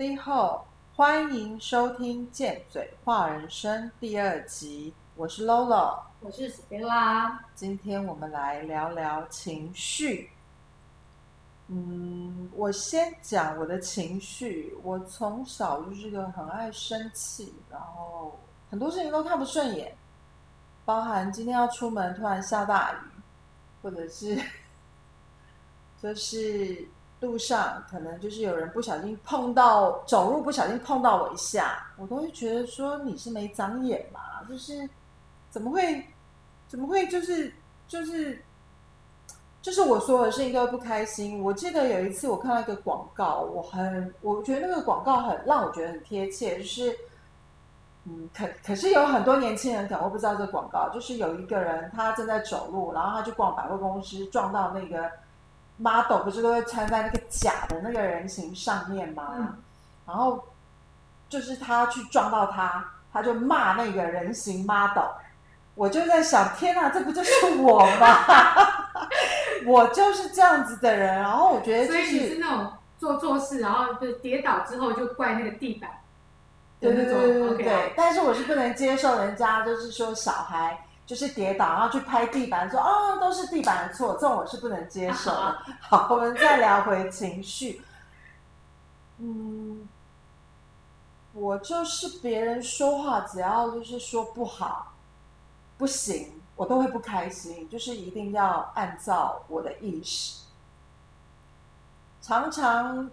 你好，欢迎收听《贱嘴话人生》第二集，我是 Lolo，我是 Stella。今天我们来聊聊情绪。嗯，我先讲我的情绪。我从小就是个很爱生气，然后很多事情都看不顺眼，包含今天要出门突然下大雨，或者是 就是路上可能就是有人不小心碰到走路不小心碰到我一下，我都会觉得说你是没长眼嘛，就是怎么会怎么会就是就是。就是我所有的事情都不开心。我记得有一次我看到一个广告，我很我觉得那个广告很让我觉得很贴切，就是嗯，可可是有很多年轻人可能会不知道这个广告，就是有一个人他正在走路，然后他去逛百货公司，撞到那个 model，不是都会穿在那个假的那个人形上面吗？然后就是他去撞到他，他就骂那个人形 model。我就在想，天哪，这不就是我吗？我就是这样子的人，然后我觉得，所以你是那种做错事，然后就跌倒之后就怪那个地板，对对对对对。但是我是不能接受人家就是说小孩就是跌倒，然后去拍地板，说哦都是地板的错，这种我是不能接受的。好，我们再聊回情绪。嗯，我就是别人说话，只要就是说不好，不行。我都会不开心，就是一定要按照我的意识。常常，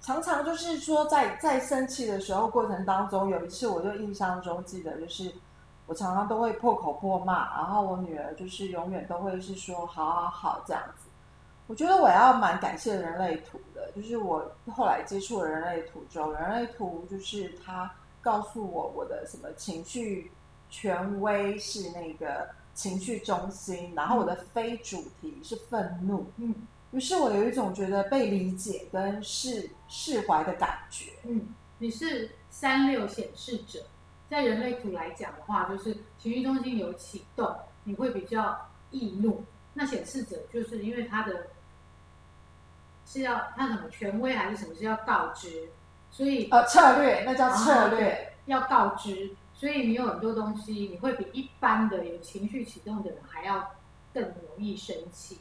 常常就是说，在在生气的时候过程当中，有一次我就印象中记得，就是我常常都会破口破骂，然后我女儿就是永远都会是说好好好这样子。我觉得我要蛮感谢人类图的，就是我后来接触了人类图之后，人类图就是他告诉我我的什么情绪。权威是那个情绪中心，然后我的非主题是愤怒，嗯，于是我有一种觉得被理解跟释释怀的感觉，嗯，你是三六显示者，在人类图来讲的话，就是情绪中心有启动，你会比较易怒，那显示者就是因为他的是要他什么权威还是什么是要告知，所以呃策略那叫策略要告知。所以你有很多东西，你会比一般的有情绪启动的人还要更容易生气。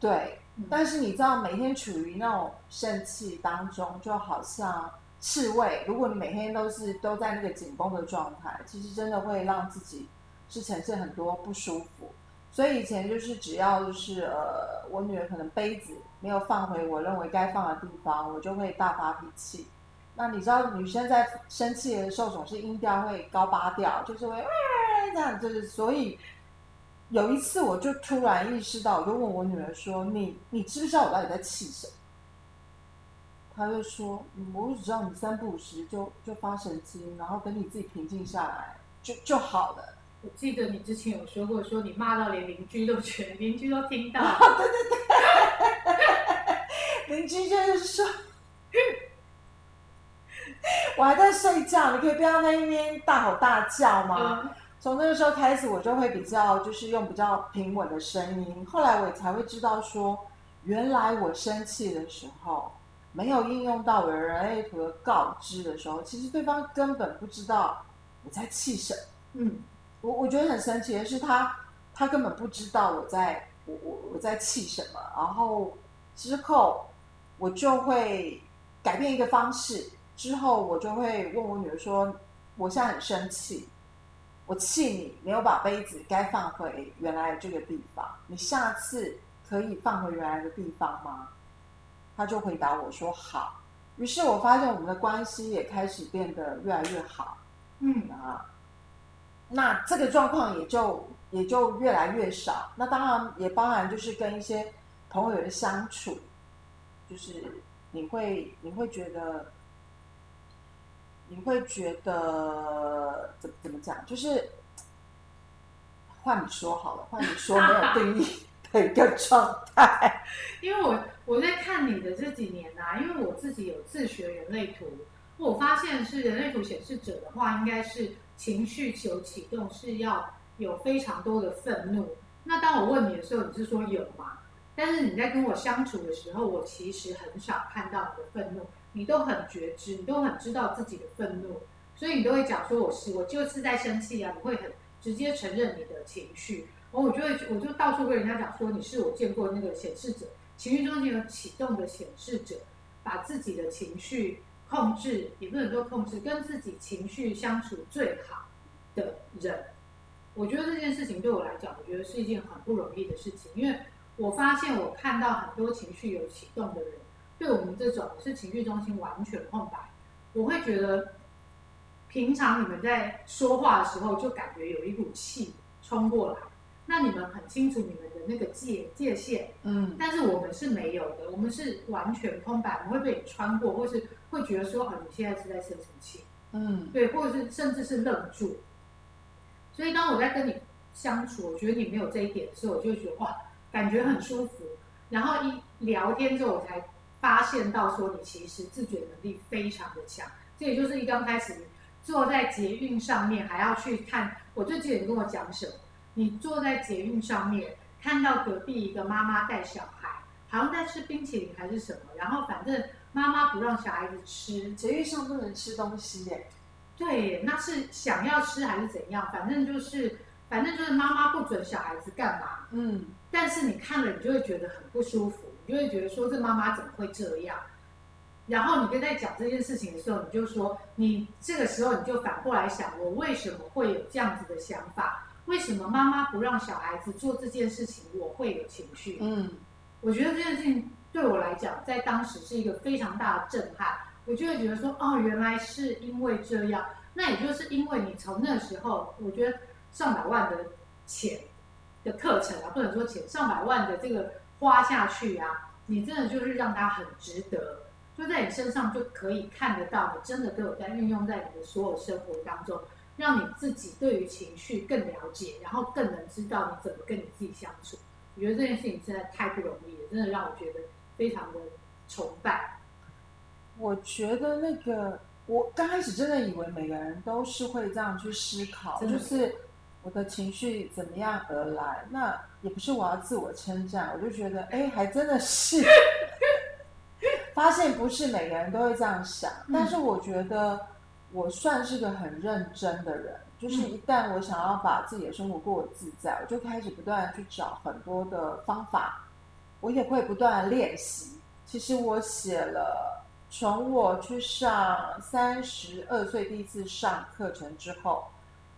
对，但是你知道，每天处于那种生气当中，就好像刺猬。如果你每天都是都在那个紧绷的状态，其实真的会让自己是呈现很多不舒服。所以以前就是只要就是呃，我女儿可能杯子没有放回我认为该放的地方，我就会大发脾气。那你知道女生在生气的时候总是音调会高八调，就是会这样，就是所以有一次我就突然意识到，我就问我女儿说：“你你知不知道我到底在气什么？”她就说：“我只知道你三不五时就就发神经，然后等你自己平静下来就就好了。”我记得你之前有说过，说你骂到连邻居都觉得邻居都听到，对对对，邻居就是说。我还在睡觉，你可以不要在那边大吼大叫吗？从那个时候开始，我就会比较就是用比较平稳的声音。后来我才会知道说，原来我生气的时候没有应用到我的人类图的告知的时候，其实对方根本不知道我在气什么。嗯，我我觉得很神奇的是，他他根本不知道我在我我我在气什么。然后之后我就会改变一个方式。之后我就会问我女儿说：“我现在很生气，我气你没有把杯子该放回原来这个地方，你下次可以放回原来的地方吗？”她就回答我说：“好。”于是我发现我们的关系也开始变得越来越好。嗯啊，那这个状况也就也就越来越少。那当然也包含就是跟一些朋友的相处，就是你会你会觉得。你会觉得怎怎么讲？就是换你说好了，换你说没有定义的一个状态。因为我我在看你的这几年呐，因为我自己有自学人类图，我发现是人类图显示者的话，应该是情绪求启动是要有非常多的愤怒。那当我问你的时候，你是说有吗？但是你在跟我相处的时候，我其实很少看到你的愤怒，你都很觉知，你都很知道自己的愤怒，所以你都会讲说我是我就是在生气啊，你会很直接承认你的情绪。然后我就会我就到处跟人家讲说你是我见过那个显示者，情绪中心有启动的显示者，把自己的情绪控制，也不能说控制，跟自己情绪相处最好的人。我觉得这件事情对我来讲，我觉得是一件很不容易的事情，因为我发现我看到很多情绪有启动的人，对我们这种是情绪中心完全空白，我会觉得平常你们在说话的时候就感觉有一股气冲过来，那你们很清楚你们的那个界界限，嗯但是我们是没有的，我们是完全空白，我们会被你穿过，或是会觉得说，哦，你现在是在生什么气？嗯对，或者是甚至是愣住。所以当我在跟你相处，我觉得你没有这一点的时候，我就会觉得哇，感觉很舒服。然后一聊天之后，我才发现到说你其实自觉能力非常的强。这也就是一刚开始你坐在捷运上面，还要去看。我最记得你跟我讲什么？你坐在捷运上面，看到隔壁一个妈妈带小孩，好像在吃冰淇淋还是什么，然后反正妈妈不让小孩子吃，捷运上不能吃东西耶。对，那是想要吃还是怎样？反正就是，反正就是妈妈不准小孩子干嘛。嗯但是你看了，你就会觉得很不舒服，你就会觉得说这妈妈怎么会这样？然后你跟在讲这件事情的时候，你就说你这个时候你就反过来想，我为什么会有这样子的想法？为什么妈妈不让小孩子做这件事情，我会有情绪？嗯我觉得这件事情对我来讲，在当时是一个非常大的震撼。我就会觉得说，哦，原来是因为这样。那也就是因为你从那时候，我觉得上百万的钱的课程啊，不能说钱，上百万的这个花下去啊，你真的就是让它很值得，就在你身上就可以看得到，你真的都有在运用在你的所有生活当中，让你自己对于情绪更了解，然后更能知道你怎么跟你自己相处。我觉得这件事情真的太不容易了，真的让我觉得非常的崇拜。我觉得那个，我刚开始真的以为每个人都是会这样去思考，就是我的情绪怎么样而来。那也不是我要自我称赞，我就觉得，哎，还真的是，发现不是每个人都会这样想。但是我觉得我算是个很认真的人，就是一旦我想要把自己的生活过得自在，我就开始不断去找很多的方法，我也会不断的练习。其实我写了。从我去上三十二岁第一次上课程之后，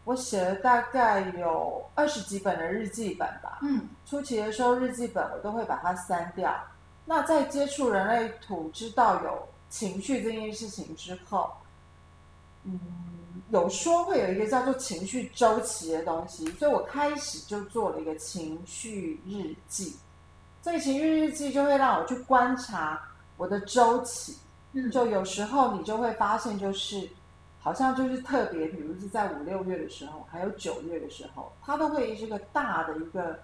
我写了大概有二十几本的日记本吧。嗯初期的时候，日记本我都会把它删掉。那在接触人类图，知道有情绪这件事情之后，嗯，有说会有一个叫做情绪周期的东西，所以我开始就做了一个情绪日记。这个情绪日记就会让我去观察我的周期。嗯，就有时候你就会发现，就是好像就是特别，比如是在五六月的时候，还有九月的时候，它都会是个大的一个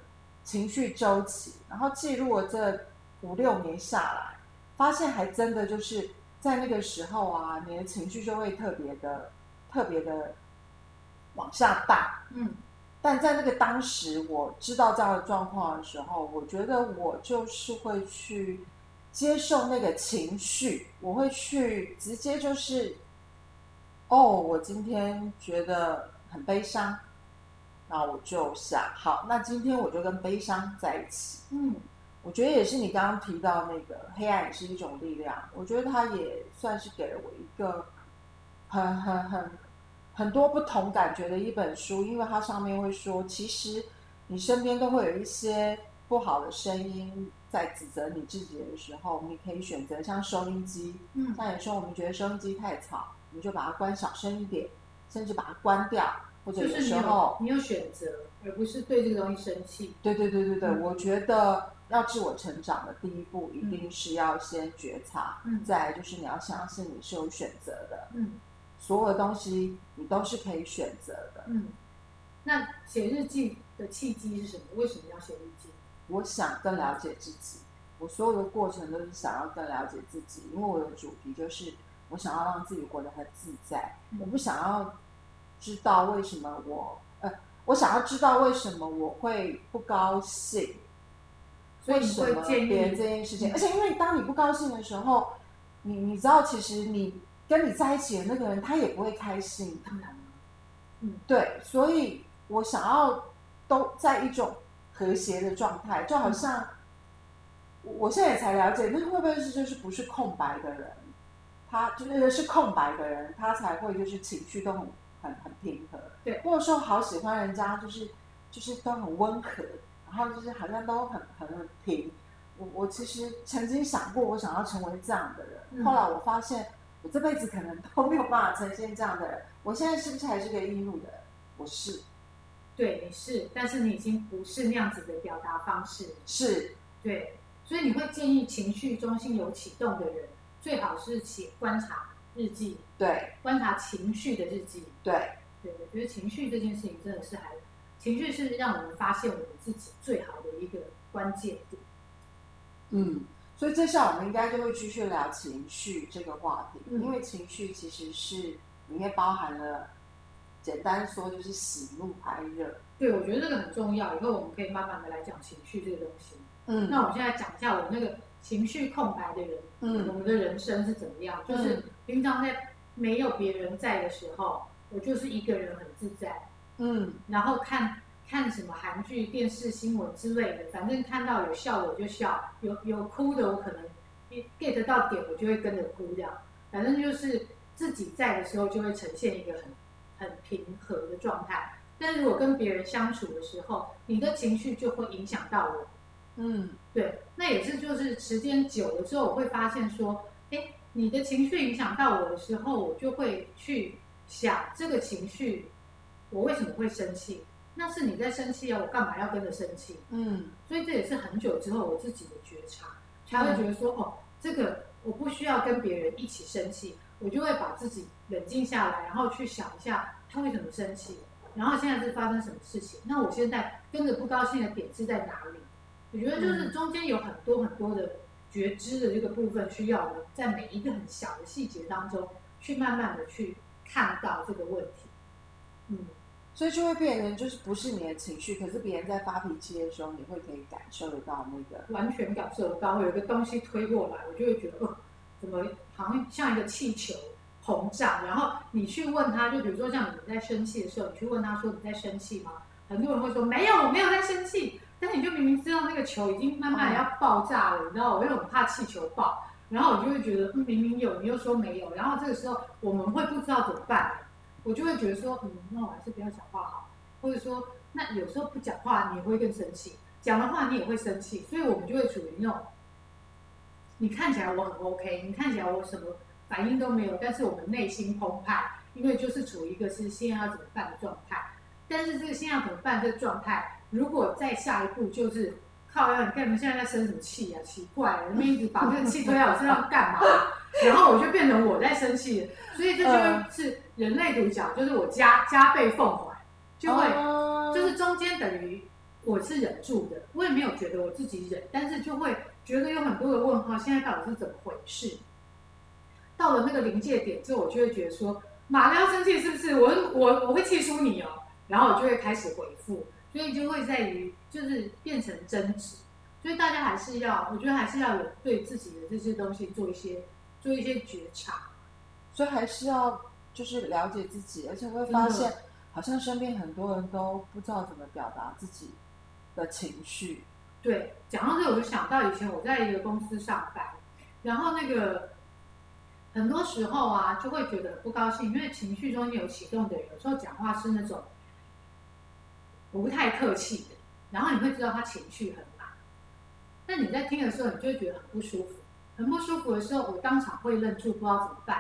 情绪周期，然后记录了这五六年下来，发现还真的就是在那个时候啊，你的情绪就会特别的、特别的往下大。嗯但在那个当时，我知道这样的状况的时候，我觉得我就是会去。接受那个情绪，我会去直接就是，哦，我今天觉得很悲伤，那我就想，好，那今天我就跟悲伤在一起。嗯我觉得也是你刚刚提到那个黑暗也是一种力量，我觉得它也算是给了我一个很很很很多不同感觉的一本书，因为它上面会说，其实你身边都会有一些不好的声音。在指责你自己的时候，你可以选择像收音机，嗯，像有时候我们觉得收音机太吵，你就把它关小声一点，甚至把它关掉，或者有时候你有选择，而不是对这个东西生气。对对对对对，嗯、我觉得要自我成长的第一步，一定是要先觉察，嗯，再来就是你要相信你是有选择的，嗯，所有的东西你都是可以选择的，嗯。那写日记的契机是什么？为什么要写日记？我想更了解自己，我所有的过程都是想要更了解自己，因为我的主题就是我想要让自己活得很自在，嗯、我不想要知道为什么我呃，我想要知道为什么我会不高兴，所以你为什么会建别人这，件事情？而且因为当你不高兴的时候，你你知道，其实你跟你在一起的那个人，他也不会开心。嗯，对，所以我想要都在一种和谐的状态，就好像我我现在也才了解，那会不会是就是不是空白的人，他就是是空白的人，他才会就是情绪都很很很平和。对我有时候好喜欢人家就是就是都很温和，然后就是好像都很很很平。我我其实曾经想过，我想要成为这样的人，嗯后来我发现我这辈子可能都没有办法呈现这样的人。我现在是不是还是个易怒的人？我是对，你是，但是你已经不是那样子的表达方式，是，对，所以你会建议情绪中心有启动的人，最好是写观察日记，对观察情绪的日记。对，对，我觉得情绪这件事情真的是还，情绪是让我们发现我们自己最好的一个关键点。嗯。所以接下来我们应该就会继续聊情绪这个话题，嗯因为情绪其实是里面包含了，简单说就是喜怒哀乐。对，我觉得这个很重要，以后我们可以慢慢的来讲情绪这个东西。嗯那我现在讲一下我那个情绪空白的人，我嗯们的人生是怎么样？就是平常在没有别人在的时候，我就是一个人很自在，嗯然后看看什么韩剧、电视新闻之类的，反正看到有笑的我就笑，有有哭的我可能 get 到点我就会跟着哭这样，反正就是自己在的时候就会呈现一个很很平和的状态。但如果跟别人相处的时候，你的情绪就会影响到我。嗯对，那也是就是时间久了之后，我会发现说，哎，你的情绪影响到我的时候，我就会去想这个情绪，我为什么会生气？那是你在生气啊，我干嘛要跟着生气？嗯所以这也是很久之后我自己的觉察，才会觉得说，哦，这个我不需要跟别人一起生气，我就会把自己冷静下来，然后去想一下他为什么生气，然后现在是发生什么事情，那我现在跟着不高兴的点是在哪里？我觉得就是中间有很多很多的觉知的这个部分，需要我们在每一个很小的细节当中，去慢慢的去看到这个问题。嗯，所以就会变成就是不是你的情绪，可是别人在发脾气的时候，你会可以感受得到那个。完全感受得到，有一个东西推过来，我就会觉得，哦，怎么好像像一个气球膨胀。然后你去问他，就比如说像你在生气的时候，你去问他说你在生气吗？很多人会说没有，我没有在生气。但是你就明明知道那个球已经慢慢要爆炸了，你知道，我又很怕气球爆，然后我就会觉得，嗯，明明有，你又说没有，然后这个时候我们会不知道怎么办，我就会觉得说，嗯，那我还是不要讲话好，或者说，那有时候不讲话你会更生气，讲的话你也会生气，所以我们就会处于那种，你看起来我很 OK，你看起来我什么反应都没有，但是我们内心澎湃，因为就是处于一个是现在要怎么办的状态。但是这个现在要怎么办这个状态，如果再下一步就是靠要你干嘛现在在生什么气啊？奇怪了，你们一直把这个气推在我身上干嘛？然后我就变成我在生气了，所以这就是人类独角，就是我加加倍奉还，就会。哦就是中间等于我是忍住的，我也没有觉得我自己忍，但是就会觉得有很多的问号，现在到底是怎么回事？到了那个临界点之后，我就会觉得说，马上要生气是不是？我我我会气出你哦，然后我就会开始回复，所以就会在于就是变成争执，所以大家还是要，我觉得还是要有对自己的这些东西做一些做一些觉察。所以还是要就是了解自己，而且会发现好像身边很多人都不知道怎么表达自己的情绪。对，讲到这，我就想到以前我在一个公司上班，然后那个很多时候啊，就会觉得很不高兴，因为情绪中间有启动的人，有时候讲话是那种不太客气的，然后你会知道他情绪很满。那你在听的时候，你就会觉得很不舒服，很不舒服的时候，我当场会愣住，不知道怎么办。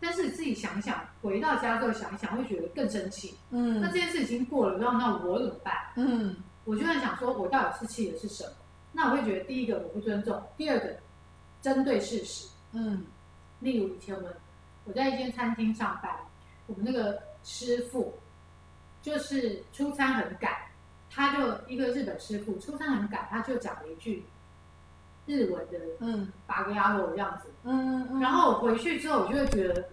但是自己想想，回到家之后想一想，会觉得更生气。嗯那这件事已经过了，那那我怎么办？嗯我就在想说，我到底是气的是什么？那我会觉得，第一个我不尊重，第二个针对事实。嗯例如以前我们我在一间餐厅上班，我们那个师傅就是出餐很赶，他就一个日本师傅出餐很赶，他就讲了一句日文的嗯八个牙罗的样子，嗯嗯，然后我回去之后，我就会觉得，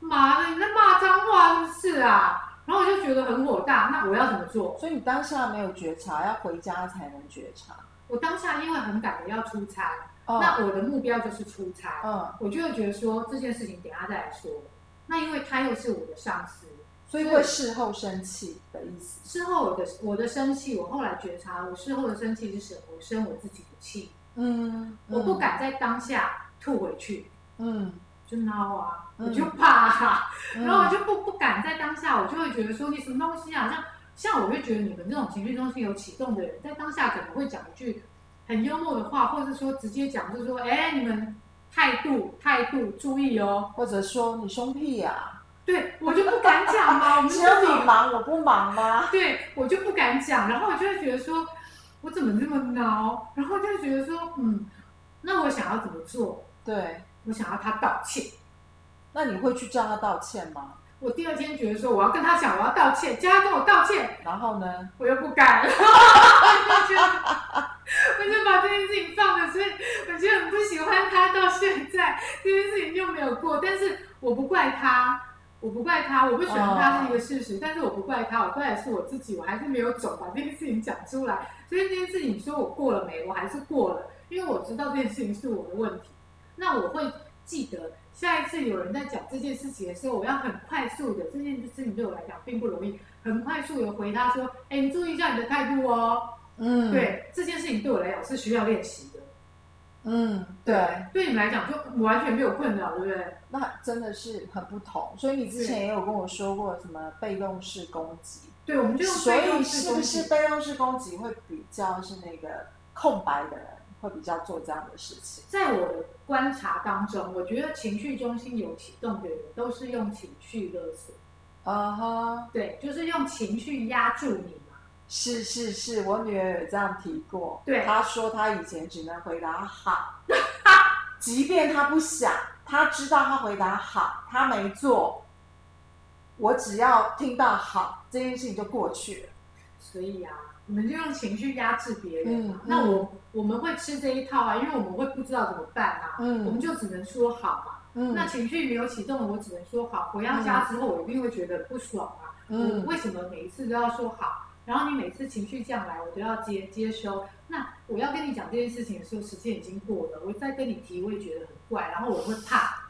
妈的，你在骂脏话是不是啊？然后我就觉得很火大，那我要怎么做？所以你当下没有觉察，要回家才能觉察。我当下因为很赶的要出差，哦那我的目标就是出差，嗯，我就会觉得说这件事情等下再来说。那因为他又是我的上司，所以会事后生气的意思。事后我的我的生气，我后来觉察，我事后的生气是什么？我生我自己的气，嗯，我不敢在当下吐回去，嗯，就孬啊，嗯。我就怕、然后我就不不敢在当下，我就会觉得说你什么东西啊，像像我就觉得你们这种情绪中心有启动的人，在当下可能会讲一句很幽默的话，或者说直接讲，就是说，哎，你们态度态度注意哦，或者说你凶屁呀、对我就不敢讲嘛，我们 只有你忙，我不忙吗？对我就不敢讲，然后我就会觉得说，我怎么这么孬？然后就会觉得说，嗯，那我想要怎么做？对，我想要他道歉。那你会去叫他道歉吗？我第二天觉得说，我要跟他讲，我要道歉，叫他跟我道歉，然后呢？我又不敢，我就我就把这件事情放着，所以我就很不喜欢他。到现在这件事情就没有过，但是我不怪他，我不怪他，我不喜欢他是一个事实，但是我不怪他，我怪的是我自己，我还是没有走把这件事情讲出来。所以这件事情你说我过了没？我还是过了，因为我知道这件事情是我的问题。那我会记得下一次有人在讲这件事情的时候，我要很快速的，这件事情对我来讲并不容易，很快速的回他说：“哎，你注意一下你的态度哦。”嗯，，对这件事情对我来讲是需要练习的，嗯，对，对你来讲就完全没有困扰，对不对？那真的是很不同。所以你之前也有跟我说过什么被动式攻击，对，我们就用所以是不是被动式攻击会比较是那个空白的人会比较做这样的事情？在我的观察当中，我觉得情绪中心有启动的人都是用情绪勒索，啊哈，对，就是用情绪压住你嘛。是是是，我女儿有这样提过。对她说她以前只能回答好，即便她不想，她知道她回答好，她没做，我只要听到好，这件事情就过去了。所以啊，你们就用情绪压制别人嘛。嗯那我我们会吃这一套啊，因为我们会不知道怎么办啊，嗯我们就只能说好嘛。嗯那情绪没有启动的，我只能说好。回到家之后，我一定会觉得不爽啊。嗯我为什么每一次都要说好？然后你每次情绪降来，我都要接接收。那我要跟你讲这件事情的时候，时间已经过了，我再跟你提，我也觉得很怪，然后我会怕。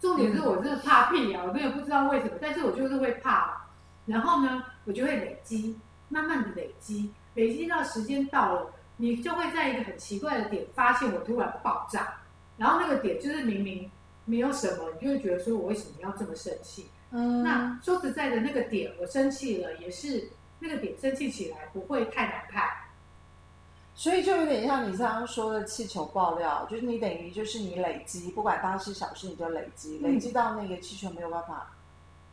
重点是我真的怕屁啊，我真的不知道为什么，但是我就是会怕。然后呢，我就会累积，慢慢的累积，累积到时间到了，你就会在一个很奇怪的点发现我突然爆炸，然后那个点就是明明没有什么，你就会觉得说我为什么要这么生气？嗯那说实在的，那个点我生气了，也是那个点生气起来不会太难看。所以就有点像你刚刚说的气球爆料，就是你等于就是你累积，不管大事小事，你就累积，嗯累积到那个气球没有办法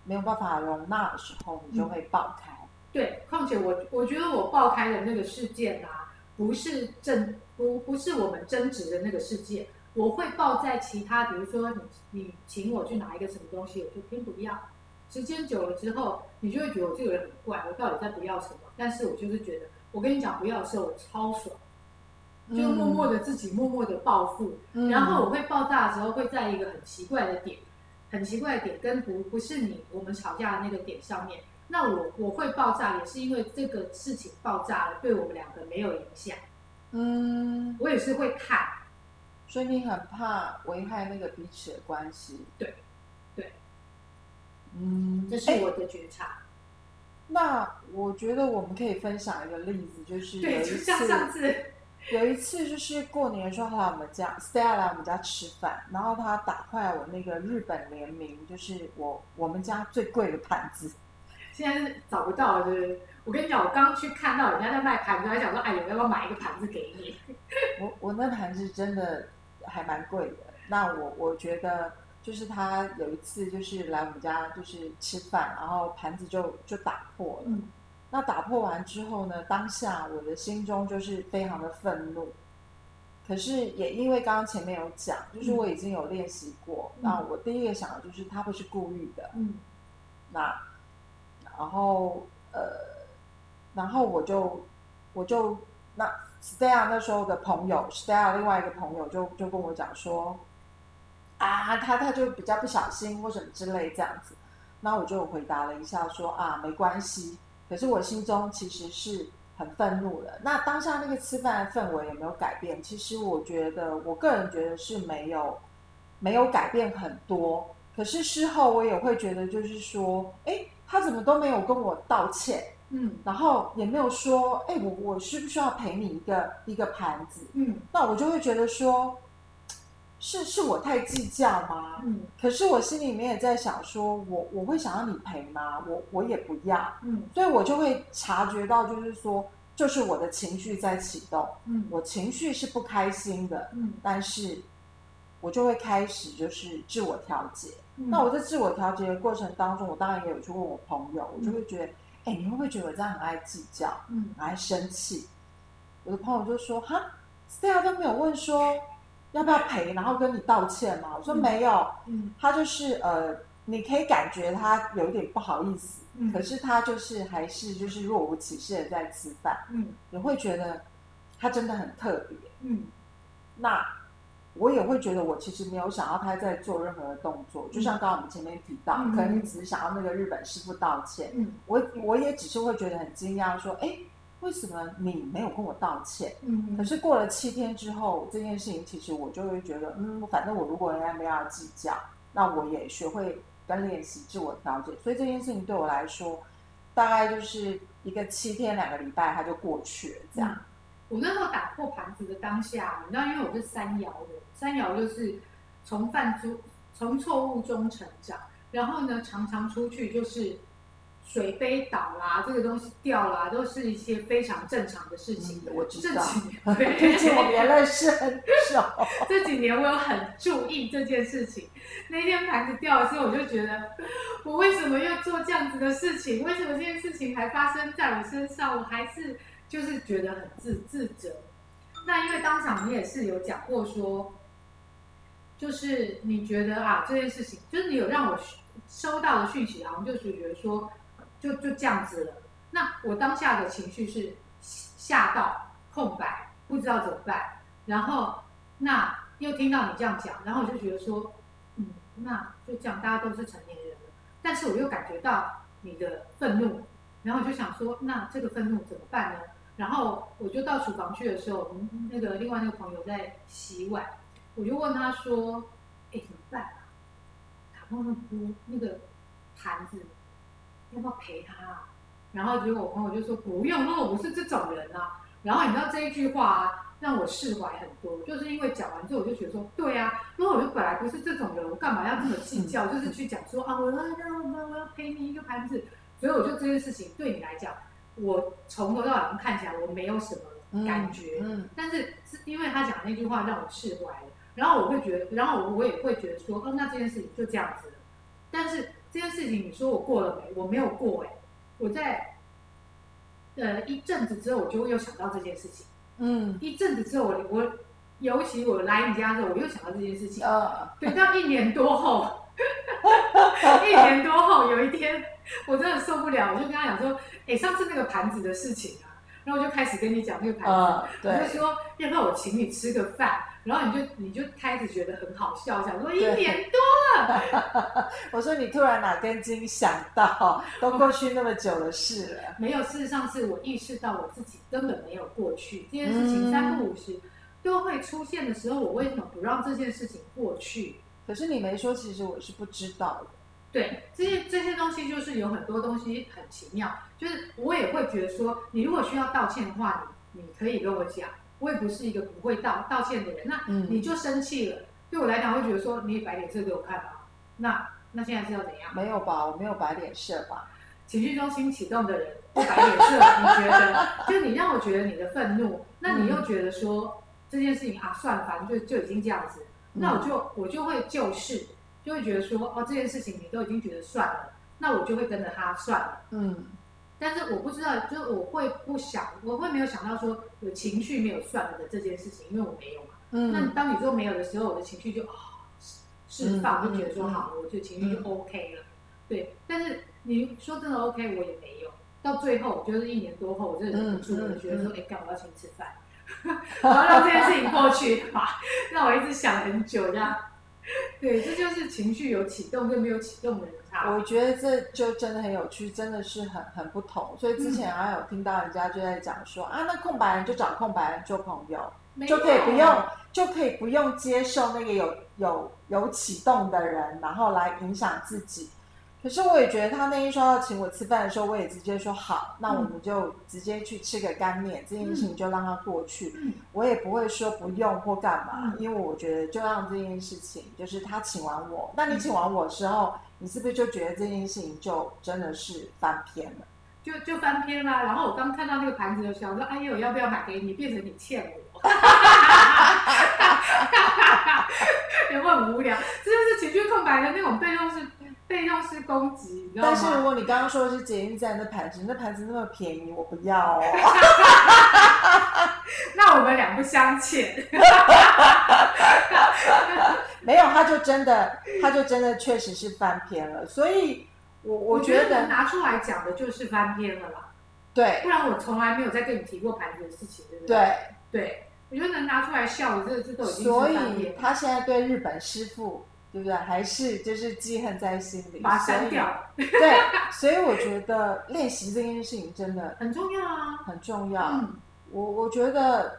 没有办法容纳的时候，你就会爆开。对，况且我我觉得我爆开的那个事件啊，不是争不不是我们争执的那个事件，我会爆在其他，比如说你你请我去拿一个什么东西，我就偏不要。时间久了之后，你就会觉得我这个人很怪，我到底在不要什么？但是我就是觉得，我跟你讲不要的时候，我超爽，就默默的自己默默的暴富，嗯然后我会爆炸的时候会在一个很奇怪的点，很奇怪的点跟不不是你我们吵架的那个点上面。那我我会爆炸，也是因为这个事情爆炸了，对我们两个没有影响。嗯，我也是会看，所以你很怕危害那个彼此的关系。对，对，嗯，这是我的觉察。那我觉得我们可以分享一个例子，就是有对，一就像上次，有一次就是过年的时候，他来我们家，Stella 来我们家吃饭，然后他打坏我那个日本联名，就是我我们家最贵的盘子，现在是找不到了，对不对？我跟你讲，我刚去看到人家在卖盘子，还想说，哎，有要不要买一个盘子给你？我我那盘子真的还蛮贵的。那我我觉得就是他有一次就是来我们家就是吃饭，然后盘子就就打破了。嗯那打破完之后呢，当下我的心中就是非常的愤怒。可是也因为刚刚前面有讲，就是我已经有练习过，嗯那我第一个想的就是他不是故意的，嗯那然后呃，然后我就我就那 Stella 那时候的朋友，Stella 另外一个朋友就就跟我讲说，啊，他他就比较不小心或什么之类这样子，那我就回答了一下说啊，没关系。可是我心中其实是很愤怒的。那当下那个吃饭的氛围有没有改变？其实我觉得，我个人觉得是没有，没有改变很多。可是事后我也会觉得，就是说，哎，他怎么都没有跟我道歉，嗯，然后也没有说，哎，我我需不需要赔你一个一个盘子？嗯，那我就会觉得说，是是我太计较吗？嗯，可是我心里面也在想，说我我会想要你赔吗？我我也不要，嗯，所以我就会察觉到，就是说，就是我的情绪在启动，嗯，我情绪是不开心的，嗯，但是我就会开始就是自我调节。嗯那我在自我调节的过程当中，我当然也有去问我朋友，我就会觉得，哎、你会不会觉得我这样很爱计较，嗯很爱生气？我的朋友就说，哈，Stella 都没有问说要不要赔，然后跟你道歉吗？我说嗯。没有，嗯。他就是呃，你可以感觉他有一点不好意思，嗯。可是他就是还是就是若无其事的在吃饭，嗯。你会觉得他真的很特别。嗯。那我也会觉得，我其实没有想要他在做任何的动作，就像刚刚我们前面提到，嗯。可能你只是想要那个日本师傅道歉，嗯。我我也只是会觉得很惊讶，说，哎，为什么你没有跟我道歉？嗯，可是过了七天之后，这件事情其实我就会觉得，嗯，反正我如果人家没有要计较，那我也学会跟练习自我调节，所以这件事情对我来说，大概就是一个七天两个礼拜，它就过去了，这样。我那时候打破盘子的当下，你知道，因为我是三爻的，三爻就是从犯错从错误中成长，然后呢，常常出去就是水杯倒啦，这个东西掉啦，都是一些非常正常的事情。嗯我知道 这几年，我们也认识很久。这几年我有很注意这件事情。那天盘子掉的时候，我就觉得，我为什么要做这样子的事情？为什么这件事情还发生在我身上？我还是就是觉得很自自责。那因为当场你也是有讲过说，就是你觉得啊这件事情，就是你有让我收到的讯息，好像就是觉得说，就就这样子了。那我当下的情绪是吓到空白，不知道怎么办。然后那又听到你这样讲，然后我就觉得说，嗯，那就这样，大家都是成年人了。但是我又感觉到你的愤怒，然后我就想说，那这个愤怒怎么办呢？然后我就到厨房去的时候，那个另外那个朋友在洗碗，我就问他说，哎，怎么办啊？卡碰那锅那个盘子，要不要陪他啊？然后结果我朋友就说不用，因为我不是这种人啊。然后你知道这一句话啊，让我释怀很多，就是因为讲完之后我就觉得说，对啊，因为我就本来不是这种人，我干嘛要这么计较？就是去讲说啊，我要我我要陪你一个盘子，所以我就这件事情对你来讲，我从头到尾看起来我没有什么感觉，嗯但是是因为他讲那句话让我释怀了，然后我会觉得，然后我我也会觉得说，哦，那这件事情就这样子了。但是这件事情你说我过了没？我没有过哎、我在呃一阵子之后，我就会又想到这件事情。嗯一阵子之后，我我尤其我来你家之后，我又想到这件事情。呃等到一年多后，一年多后有一天，我真的受不了，我就跟他讲说，哎，上次那个盘子的事情啊，然后我就开始跟你讲那个盘子。呃，我就，说要不要我请你吃个饭，然后你就你就开始觉得很好笑，想说一对年多 我说你突然哪根筋想到，都过去那么久的事了。没有，事实上是我意识到我自己根本没有过去这件事情，嗯三不五时都会出现的时候，我为什么不让这件事情过去？可是你没说，其实我是不知道的。对，这些这些东西就是有很多东西很奇妙，就是我也会觉得说，你如果需要道歉的话，你你可以跟我讲，我也不是一个不会道道歉的人，那嗯你就生气了，对我来讲会觉得说，你也摆脸色给我看吗，那那现在是要怎样？没有吧？我没有摆脸色吧？情绪中心启动的人不摆脸色，你觉得？就你让我觉得你的愤怒，那你又觉得说这件事情啊，算了，反正就就已经这样子，那我就我就会就是，就会觉得说哦，这件事情你都已经觉得算了，那我就会跟着他算了。嗯但是我不知道，就是我会不想，我会没有想到说有情绪没有算了的这件事情，因为我没有嘛。那嗯当你说没有的时候，我的情绪就啊释释放，嗯就觉得说嗯好，我就情绪就 OK 了。对，但是你说真的 OK，我也没有。到最后，就是一年多后，我真的忍不住，嗯我就觉得说，嗯哎，干我要请你吃饭，我要让这件事情过去吧，让我一直想很久这样。对，这就是情绪有启动跟没有启动的人差。我觉得这就真的很有趣，真的是很很不同。所以之前还有听到人家就在讲说啊，那空白人就找空白人做朋友，就可以不用就可以不用接受那个有有有启动的人，然后来影响自己。可是我也觉得他那一说要请我吃饭的时候，我也直接说好，那我们就直接去吃个干面，这件事情就让它过去。我也不会说不用或干嘛，因为我觉得就让这件事情，就是他请完我，那你请完我之后，你是不是就觉得这件事情就真的是翻篇了？就就翻篇啦。然后我刚看到那个盘子的时候，我说：“哎呦，要不要买给你？变成你欠我。”有没有很无聊？这就是情绪空白的那种被动式。被动式攻击，但是如果你刚刚说的是捷运站的盘子，那盘子那么便宜，我不要哦。那我们两不相欠。没有，他就真的，他就真的确实是翻篇了。所以，我我觉得拿出来讲的就是翻篇了啦。对，不然我从来没有再跟你提过盘子的事情，对不对？对，对，我觉得能拿出来笑的，这这都已经所以他现在对日本师傅。对不对？还是就是记恨在心里，把删掉。对，所以我觉得练习这件事情真的很重要啊，很重要。嗯，我我觉得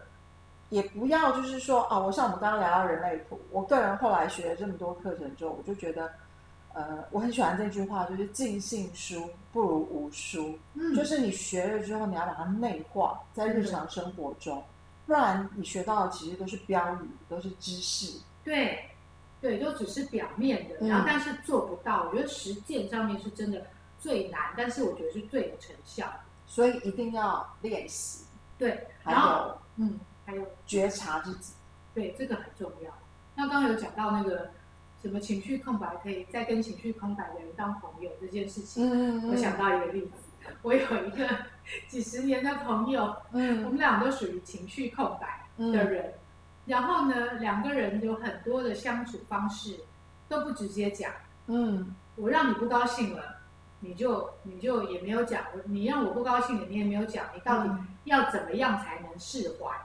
也不要就是说啊，我像我们刚刚聊到人类图，我个人后来学了这么多课程之后，我就觉得，呃，我很喜欢这句话，就是尽信书不如无书。嗯，就是你学了之后，你要把它内化在日常生活中，不然你学到的其实都是标语，都是知识。对。对，就只是表面的，然后但是做不到。我觉得实践上面是真的最难，但是我觉得是最有成效。所以一定要练习。对，然后嗯，还有觉察自己。对，这个很重要。那刚刚有讲到那个什么情绪空白，可以再跟情绪空白的人当朋友这件事情。嗯嗯我想到一个例子，我有一个 几十年的朋友，嗯，我们俩都属于情绪空白的人。然后呢，两个人有很多的相处方式，都不直接讲。嗯，我让你不高兴了，你就你就也没有讲。你让我不高兴了，你也没有讲。你到底要怎么样才能释怀？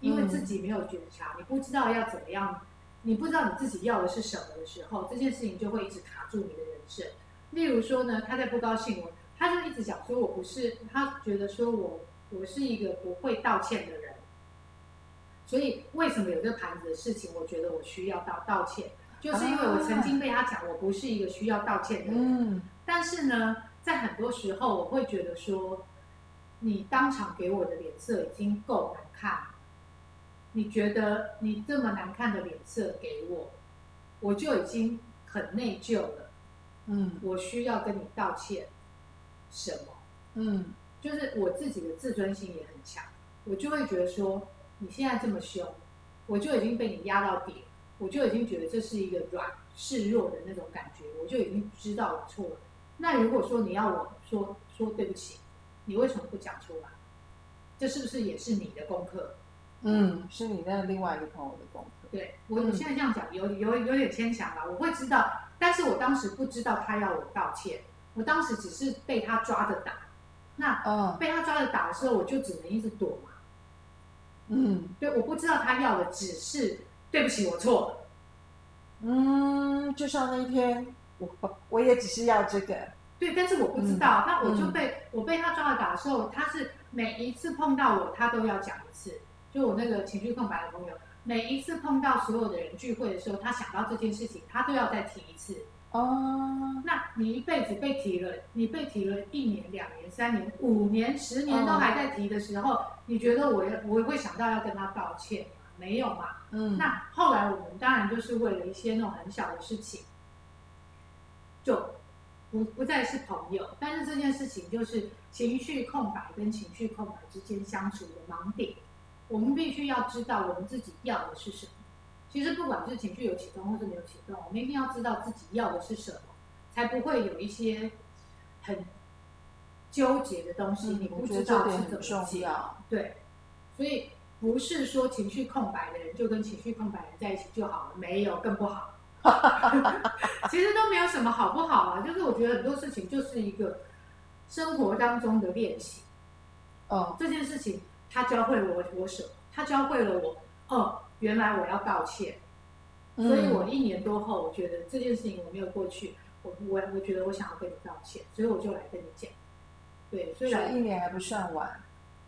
因为自己没有觉察，你不知道要怎么样，你不知道你自己要的是什么的时候，这件事情就会一直卡住你的人生。例如说呢，他在不高兴，我他就一直讲说我不是，他觉得说我我是一个不会道歉的人。所以为什么有这个盘子的事情，我觉得我需要道道歉，就是因为我曾经被他讲我不是一个需要道歉的人。嗯。但是呢，在很多时候，我会觉得说，你当场给我的脸色已经够难看了，你觉得你这么难看的脸色给我，我就已经很内疚了。嗯。我需要跟你道歉，什么？嗯。就是我自己的自尊心也很强，我就会觉得说。你现在这么凶，我就已经被你压到底，我就已经觉得这是一个软示弱的那种感觉，我就已经知道我错了。那如果说你要我说说对不起，你为什么不讲出来？这是不是也是你的功课？嗯，是你那另外一个朋友的功课。对我现在这样讲有有有点牵强了，我会知道，但是我当时不知道他要我道歉，我当时只是被他抓着打。那被他抓着打的时候，我就只能一直躲嘛。嗯，对，我不知道他要的只是对不起，我错了。嗯，就像那一天，我我也只是要这个。对，但是我不知道，那我就被我被他抓了打的时候，他是每一次碰到我，他都要讲一次。就我那个情绪空白的朋友，每一次碰到所有的人聚会的时候，他想到这件事情，他都要再提一次。哦，那你一辈子被提了，你被提了一年、两年、三年、五年、十年都还在提的时候，你觉得我我会想到要跟他道歉吗？没有嘛。嗯，那后来我们当然就是为了一些那种很小的事情，就不不再是朋友。但是这件事情就是情绪空白跟情绪空白之间相处的盲点，我们必须要知道我们自己要的是什么。其实不管是情绪有启动或是没有启动，我们一定要知道自己要的是什么，才不会有一些很纠结的东西。你不知道是怎么解。对，所以不是说情绪空白的人就跟情绪空白人在一起就好了，没有更不好。其实都没有什么好不好啊，就是我觉得很多事情就是一个生活当中的练习。哦，这件事情他教会了我我什么？他教会了我哦。原来我要道歉，所以我一年多后，我觉得这件事情我没有过去，我我我觉得我想要跟你道歉，所以我就来跟你讲。对，虽然一年还不算晚，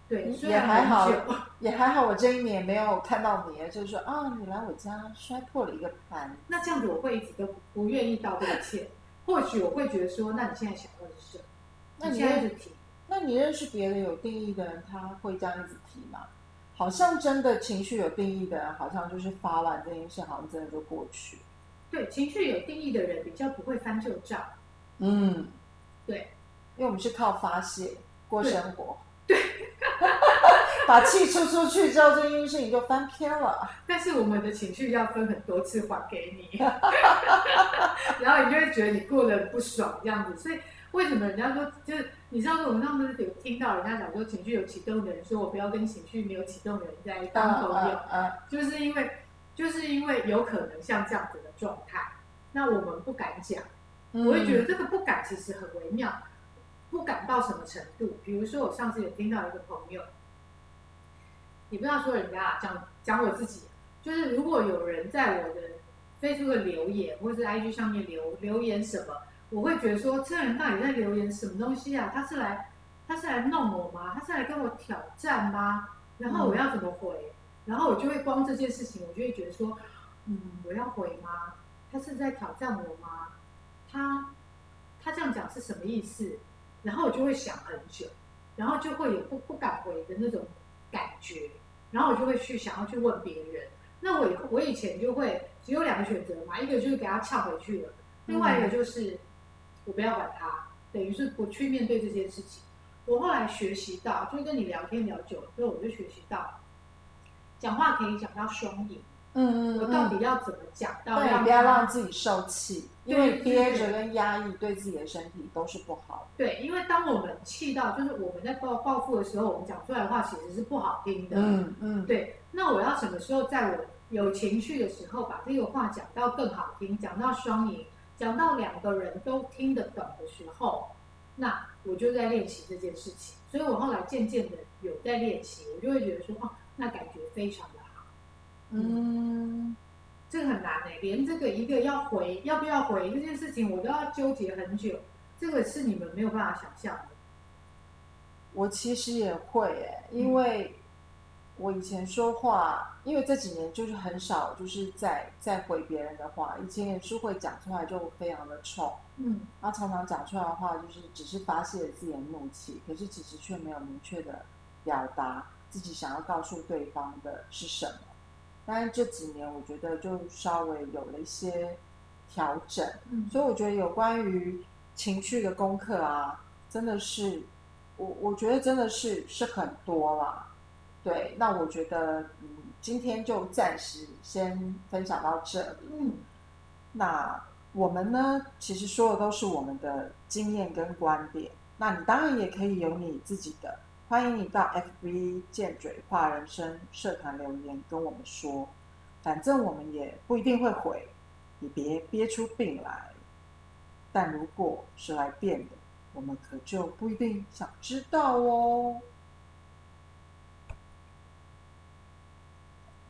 对，也还好，也还好。我这一年没有看到你，就是说啊，你来我家摔破了一个盘。那这样子我会一直都不愿意道这个歉，或许我会觉得说，那你现在想要的是什么？那你现在提，那你认识别的有定义的人，他会这样一直提吗？好像真的情绪有定义的人，好像就是发完这件事，好像真的就过去。对，情绪有定义的人比较不会翻旧账。嗯，对，因为我们是靠发泄过生活。对，把气出出去之后，这件事情就翻篇了。但是我们的情绪要分很多次还给你，然后你就会觉得你过得不爽这样子，所以。为什么人家说就是你知道我们上次有听到人家讲说情绪有启动的人说我不要跟情绪没有启动的人在当朋友，就是因为就是因为有可能像这样子的状态，那我们不敢讲，我会觉得这个不敢其实很微妙，不敢到什么程度？比如说我上次有听到一个朋友，你不要说人家讲讲我自己，就是如果有人在我的 Facebook 留言或者是 IG 上面留留言什么。我会觉得说，这个人到底在留言什么东西啊？他是来，他是来弄我吗？他是来跟我挑战吗？然后我要怎么回？然后我就会光这件事情，我就会觉得说，嗯，我要回吗？他是在挑战我吗？他他这样讲是什么意思？然后我就会想很久，然后就会有不不敢回的那种感觉，然后我就会去想要去问别人。那我我以前就会只有两个选择嘛，一个就是给他呛回去了，另外一个就是。我不要管他，等于是不去面对这件事情。我后来学习到，就是跟你聊天聊久了，所以我就学习到，讲话可以讲到双赢。嗯嗯。我到底要怎么讲？对，不要让自己受气，因为憋着跟压抑对自己的身体都是不好。对，因为当我们气到，就是我们在报报复的时候，我们讲出来的话其实是不好听的。嗯嗯。对，那我要什么时候在我有情绪的时候，把这个话讲到更好听，讲到双赢？讲到两个人都听得懂的时候，那我就在练习这件事情。所以我后来渐渐的有在练习，我就会觉得说，哦，那感觉非常的好。嗯，这个很难哎，连这个一个要回要不要回这件事情，我都要纠结很久。这个是你们没有办法想象的。我其实也会哎，因为。我以前说话，因为这几年就是很少，就是在在回别人的话。以前也是会讲出来，就非常的冲，嗯，然后常常讲出来的话，就是只是发泄自己的怒气，可是其实却没有明确的表达自己想要告诉对方的是什么。但是这几年，我觉得就稍微有了一些调整，嗯，所以我觉得有关于情绪的功课啊，真的是，我我觉得真的是是很多啦。对，那我觉得，嗯，今天就暂时先分享到这里。嗯，那我们呢，其实说的都是我们的经验跟观点。那你当然也可以有你自己的，欢迎你到 FB 见嘴话人生社团留言跟我们说，反正我们也不一定会回，你别憋出病来。但如果是来变的，我们可就不一定想知道哦。